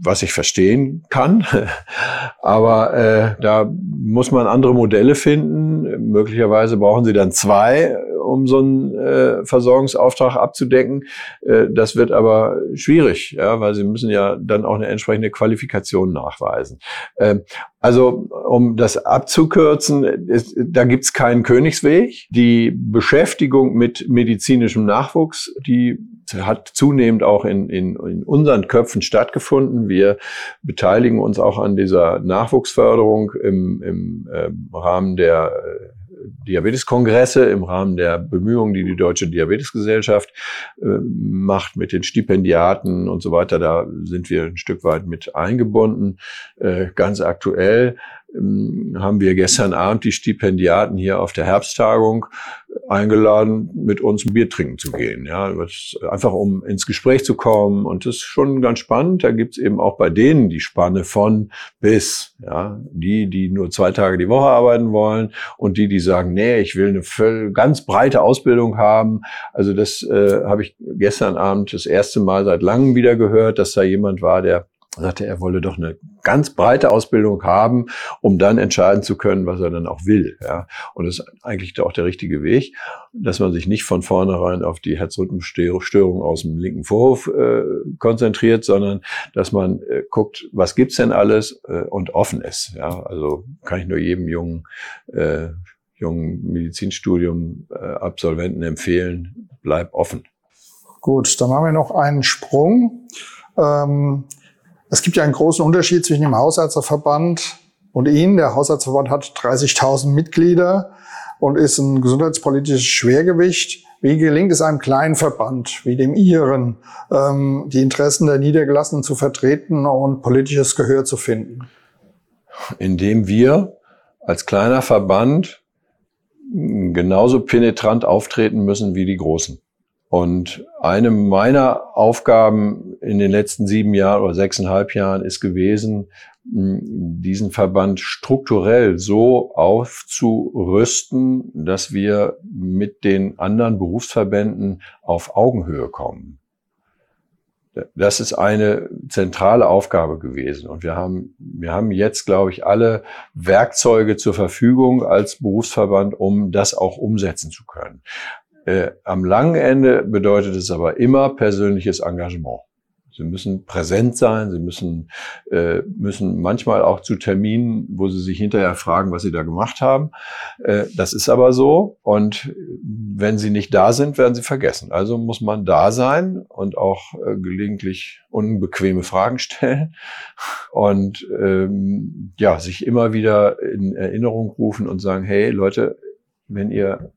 was ich verstehen kann. Aber äh, da muss man andere Modelle finden. Möglicherweise brauchen sie dann zwei, um so einen äh, Versorgungsauftrag abzudecken. Äh, das wird aber schwierig, ja, weil sie müssen ja dann auch eine entsprechende Qualifikation nachweisen. Äh, also um das abzukürzen, ist, da gibt's keinen Königsweg. Die Beschäftigung mit medizinischem Nachwuchs, die hat zunehmend auch in, in, in unseren Köpfen stattgefunden. Wir beteiligen uns auch an dieser Nachwuchsförderung im, im äh, Rahmen der äh, Diabeteskongresse im Rahmen der Bemühungen, die die Deutsche Diabetesgesellschaft äh, macht mit den Stipendiaten und so weiter. Da sind wir ein Stück weit mit eingebunden. Äh, ganz aktuell haben wir gestern Abend die Stipendiaten hier auf der Herbsttagung eingeladen, mit uns ein Bier trinken zu gehen. Ja, einfach um ins Gespräch zu kommen. Und das ist schon ganz spannend. Da gibt's eben auch bei denen die Spanne von bis. Ja, die, die nur zwei Tage die Woche arbeiten wollen und die, die sagen, nee, ich will eine voll, ganz breite Ausbildung haben. Also das äh, habe ich gestern Abend das erste Mal seit langem wieder gehört, dass da jemand war, der sagte, er wolle doch eine ganz breite Ausbildung haben, um dann entscheiden zu können, was er dann auch will. Ja. Und das ist eigentlich auch der richtige Weg, dass man sich nicht von vornherein auf die Herzrhythmusstörung aus dem linken Vorhof äh, konzentriert, sondern dass man äh, guckt, was gibt's denn alles äh, und offen ist. Ja. Also kann ich nur jedem jungen, äh, jungen Medizinstudium äh, empfehlen, bleib offen. Gut, dann haben wir noch einen Sprung. Ähm, es gibt ja einen großen Unterschied zwischen dem Hausärzteverband und Ihnen. Der Hausärzteverband hat 30.000 Mitglieder und ist ein gesundheitspolitisches Schwergewicht. Wie gelingt es einem kleinen Verband wie dem Ihren, ähm, die Interessen der Niedergelassenen zu vertreten und politisches Gehör zu finden? Indem wir als kleiner Verband genauso penetrant auftreten müssen wie die Großen. Und eine meiner Aufgaben in den letzten sieben Jahren oder sechseinhalb Jahren ist gewesen, diesen Verband strukturell so aufzurüsten, dass wir mit den anderen Berufsverbänden auf Augenhöhe kommen. Das ist eine zentrale Aufgabe gewesen. Und wir haben, wir haben jetzt, glaube ich, alle Werkzeuge zur Verfügung als Berufsverband, um das auch umsetzen zu können. Äh, am langen Ende bedeutet es aber immer persönliches Engagement. Sie müssen präsent sein, sie müssen, äh, müssen manchmal auch zu Terminen, wo sie sich hinterher fragen, was sie da gemacht haben. Äh, das ist aber so. Und wenn sie nicht da sind, werden sie vergessen. Also muss man da sein und auch äh, gelegentlich unbequeme Fragen stellen und ähm, ja, sich immer wieder in Erinnerung rufen und sagen, hey Leute, wenn ihr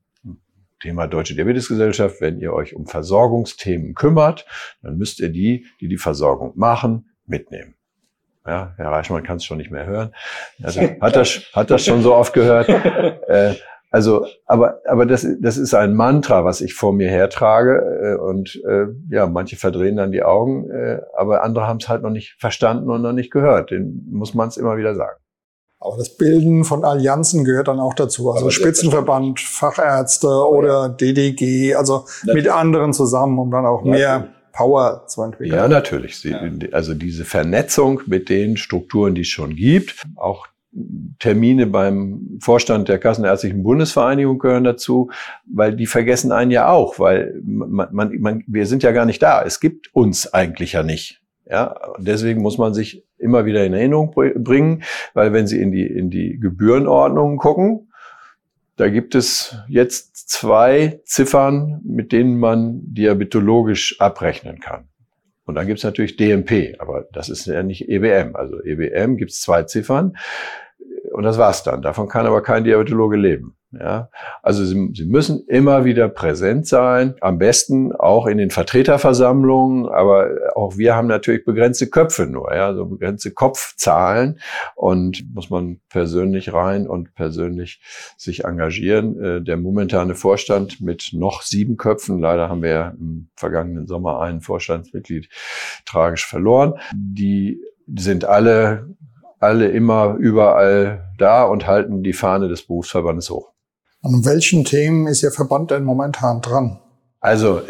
Thema Deutsche Diabetesgesellschaft, wenn ihr euch um Versorgungsthemen kümmert, dann müsst ihr die, die die Versorgung machen, mitnehmen. Ja, Herr Reichmann kann es schon nicht mehr hören. Also, hat das, hat das schon so oft gehört. Äh, also, aber, aber das, das ist ein Mantra, was ich vor mir hertrage. Äh, und äh, ja, manche verdrehen dann die Augen, äh, aber andere haben es halt noch nicht verstanden und noch nicht gehört. Den muss man es immer wieder sagen. Aber das Bilden von Allianzen gehört dann auch dazu. Also Spitzenverband, Fachärzte oder DDG, also natürlich. mit anderen zusammen, um dann auch natürlich. mehr Power zu entwickeln. Ja, natürlich. Ja. Also diese Vernetzung mit den Strukturen, die es schon gibt, auch Termine beim Vorstand der Kassenärztlichen Bundesvereinigung gehören dazu, weil die vergessen einen ja auch, weil man, man, man, wir sind ja gar nicht da. Es gibt uns eigentlich ja nicht. Ja, deswegen muss man sich immer wieder in Erinnerung bringen, weil wenn Sie in die, in die Gebührenordnungen gucken, da gibt es jetzt zwei Ziffern, mit denen man diabetologisch abrechnen kann. Und dann gibt's natürlich DMP, aber das ist ja nicht EBM. Also EBM gibt's zwei Ziffern und das war's dann. Davon kann aber kein Diabetologe leben. Ja, also sie, sie müssen immer wieder präsent sein, am besten auch in den Vertreterversammlungen, aber auch wir haben natürlich begrenzte Köpfe nur, ja, so begrenzte Kopfzahlen und muss man persönlich rein und persönlich sich engagieren. Äh, der momentane Vorstand mit noch sieben Köpfen, leider haben wir ja im vergangenen Sommer einen Vorstandsmitglied tragisch verloren, die sind alle alle immer überall da und halten die Fahne des Berufsverbandes hoch. An welchen Themen ist Ihr Verband denn momentan dran? Also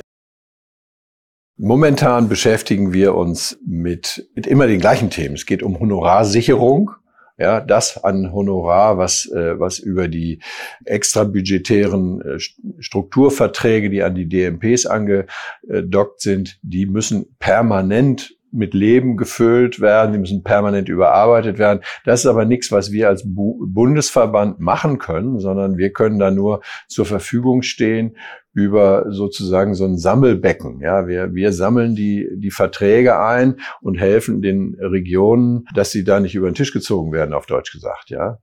momentan beschäftigen wir uns mit, mit immer den gleichen Themen. Es geht um Honorarsicherung. Ja, das an Honorar, was, äh, was über die extrabudgetären äh, Strukturverträge, die an die DMPs angedockt sind, die müssen permanent mit Leben gefüllt werden, die müssen permanent überarbeitet werden. Das ist aber nichts, was wir als Bu Bundesverband machen können, sondern wir können da nur zur Verfügung stehen über sozusagen so ein Sammelbecken. Ja, wir, wir sammeln die, die Verträge ein und helfen den Regionen, dass sie da nicht über den Tisch gezogen werden, auf Deutsch gesagt, ja.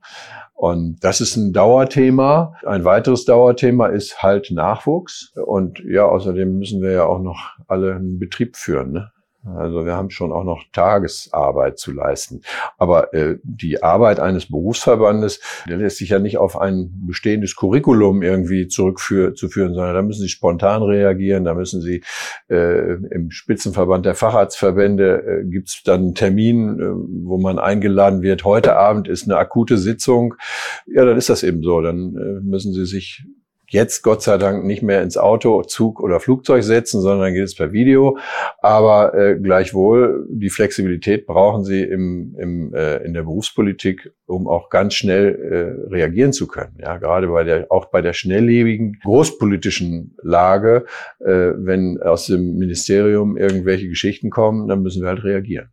Und das ist ein Dauerthema. Ein weiteres Dauerthema ist halt Nachwuchs. Und ja, außerdem müssen wir ja auch noch alle einen Betrieb führen. Ne? Also wir haben schon auch noch Tagesarbeit zu leisten. Aber äh, die Arbeit eines Berufsverbandes, der lässt sich ja nicht auf ein bestehendes Curriculum irgendwie zurückzuführen, sondern da müssen sie spontan reagieren, da müssen sie äh, im Spitzenverband der Facharztverbände äh, gibt es dann einen Termin, äh, wo man eingeladen wird. Heute Abend ist eine akute Sitzung. Ja, dann ist das eben so. Dann äh, müssen sie sich jetzt Gott sei Dank nicht mehr ins Auto, Zug oder Flugzeug setzen, sondern geht es per Video. Aber äh, gleichwohl, die Flexibilität brauchen sie im, im, äh, in der Berufspolitik, um auch ganz schnell äh, reagieren zu können. Ja, gerade bei der, auch bei der schnelllebigen großpolitischen Lage, äh, wenn aus dem Ministerium irgendwelche Geschichten kommen, dann müssen wir halt reagieren.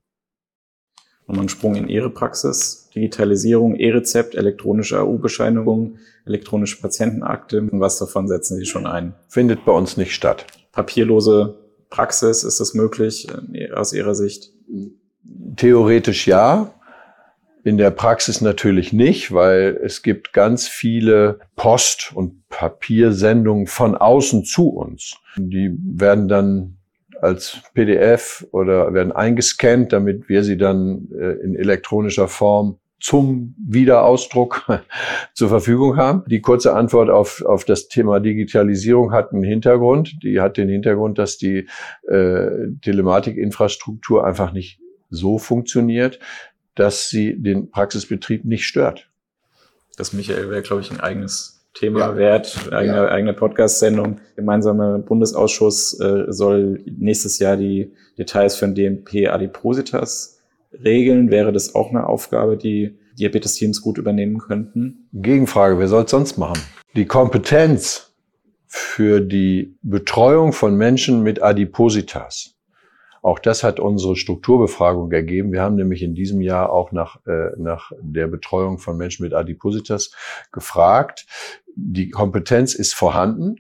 Nochmal ein Sprung in Ihre Praxis. Digitalisierung, E-Rezept, elektronische AU-Bescheinigung, elektronische Patientenakte. Und was davon setzen Sie schon ein? Findet bei uns nicht statt. Papierlose Praxis, ist das möglich äh, aus Ihrer Sicht? Theoretisch ja. In der Praxis natürlich nicht, weil es gibt ganz viele Post- und Papiersendungen von außen zu uns. Die werden dann als PDF oder werden eingescannt, damit wir sie dann äh, in elektronischer Form zum Wiederausdruck zur Verfügung haben. Die kurze Antwort auf, auf das Thema Digitalisierung hat einen Hintergrund. Die hat den Hintergrund, dass die äh, Telematikinfrastruktur einfach nicht so funktioniert, dass sie den Praxisbetrieb nicht stört. Das Michael wäre, glaube ich, ein eigenes Thema ja. wert, eigene, ja. eigene Podcast-Sendung. Gemeinsamer Bundesausschuss äh, soll nächstes Jahr die Details für den DMP Adipositas regeln. Wäre das auch eine Aufgabe, die Diabetes-Teams gut übernehmen könnten? Gegenfrage, wer soll es sonst machen? Die Kompetenz für die Betreuung von Menschen mit Adipositas auch das hat unsere Strukturbefragung ergeben. Wir haben nämlich in diesem Jahr auch nach, äh, nach der Betreuung von Menschen mit Adipositas gefragt. Die Kompetenz ist vorhanden,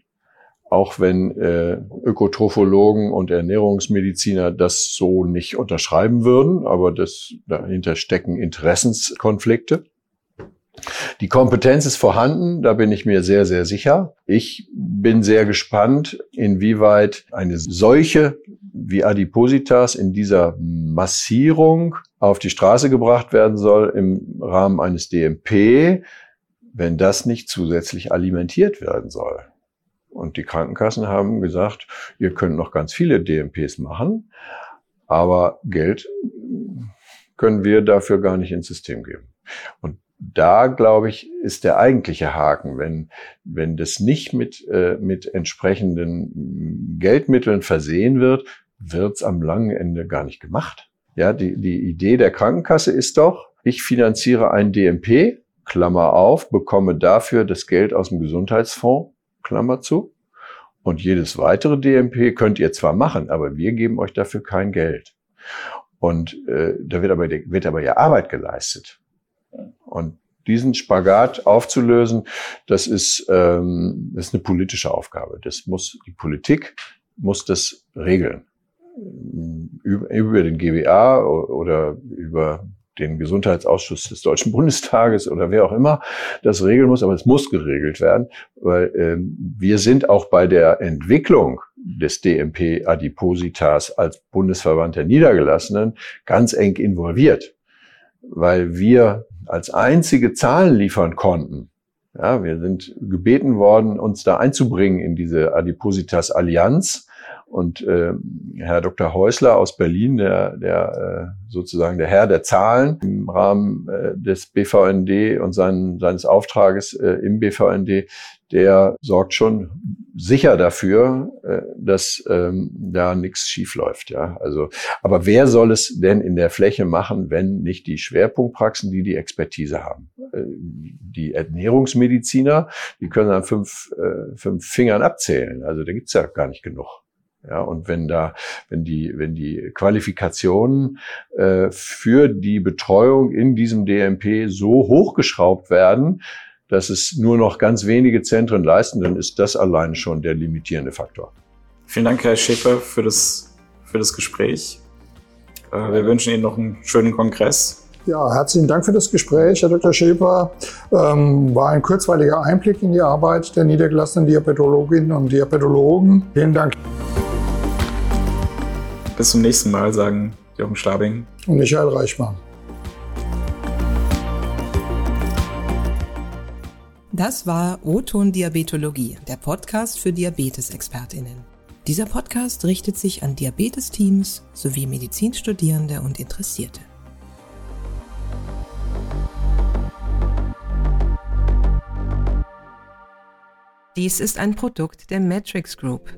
auch wenn äh, Ökotrophologen und Ernährungsmediziner das so nicht unterschreiben würden, aber das, dahinter stecken Interessenskonflikte. Die Kompetenz ist vorhanden, da bin ich mir sehr, sehr sicher. Ich bin sehr gespannt, inwieweit eine solche wie Adipositas in dieser Massierung auf die Straße gebracht werden soll im Rahmen eines DMP, wenn das nicht zusätzlich alimentiert werden soll. Und die Krankenkassen haben gesagt, ihr könnt noch ganz viele DMPs machen, aber Geld können wir dafür gar nicht ins System geben. Und da, glaube ich, ist der eigentliche Haken. Wenn, wenn das nicht mit, äh, mit entsprechenden Geldmitteln versehen wird, wird's am langen Ende gar nicht gemacht. Ja, die, die Idee der Krankenkasse ist doch, ich finanziere ein DMP, Klammer auf, bekomme dafür das Geld aus dem Gesundheitsfonds, Klammer zu. Und jedes weitere DMP könnt ihr zwar machen, aber wir geben euch dafür kein Geld. Und äh, da wird aber, wird aber ja Arbeit geleistet. Und diesen Spagat aufzulösen, das ist, ähm, das ist eine politische Aufgabe. Das muss die Politik muss das regeln. über, über den GBA oder über den Gesundheitsausschuss des Deutschen Bundestages oder wer auch immer das regeln muss, aber es muss geregelt werden, weil ähm, wir sind auch bei der Entwicklung des DMP Adipositas als Bundesverband der Niedergelassenen ganz eng involviert, weil wir als einzige Zahlen liefern konnten. Ja, wir sind gebeten worden, uns da einzubringen in diese Adipositas Allianz und äh, Herr Dr. Häusler aus Berlin, der, der äh, sozusagen der Herr der Zahlen im Rahmen äh, des BVND und sein, seines Auftrages äh, im BVND, der sorgt schon sicher dafür, äh, dass ähm, da nichts schief läuft. Ja, also, aber wer soll es denn in der Fläche machen, wenn nicht die Schwerpunktpraxen, die die Expertise haben? Äh, die Ernährungsmediziner, die können an fünf, äh, fünf Fingern abzählen. Also da gibt's ja gar nicht genug. Ja, und wenn da, wenn die, wenn die Qualifikationen äh, für die Betreuung in diesem DMP so hochgeschraubt werden, dass es nur noch ganz wenige Zentren leisten, dann ist das allein schon der limitierende Faktor. Vielen Dank, Herr Schäfer, für das, für das Gespräch. Äh, wir wünschen Ihnen noch einen schönen Kongress. Ja, herzlichen Dank für das Gespräch, Herr Dr. Schäfer. Ähm, war ein kurzweiliger Einblick in die Arbeit der niedergelassenen Diabetologinnen und Diabetologen. Vielen Dank. Bis zum nächsten Mal, sagen Jochen Stabing und Michael Reichmann. Das war O-Ton Diabetologie, der Podcast für Diabetesexpertinnen. Dieser Podcast richtet sich an Diabetesteams sowie Medizinstudierende und Interessierte. Dies ist ein Produkt der Matrix Group.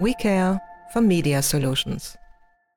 We care for media solutions.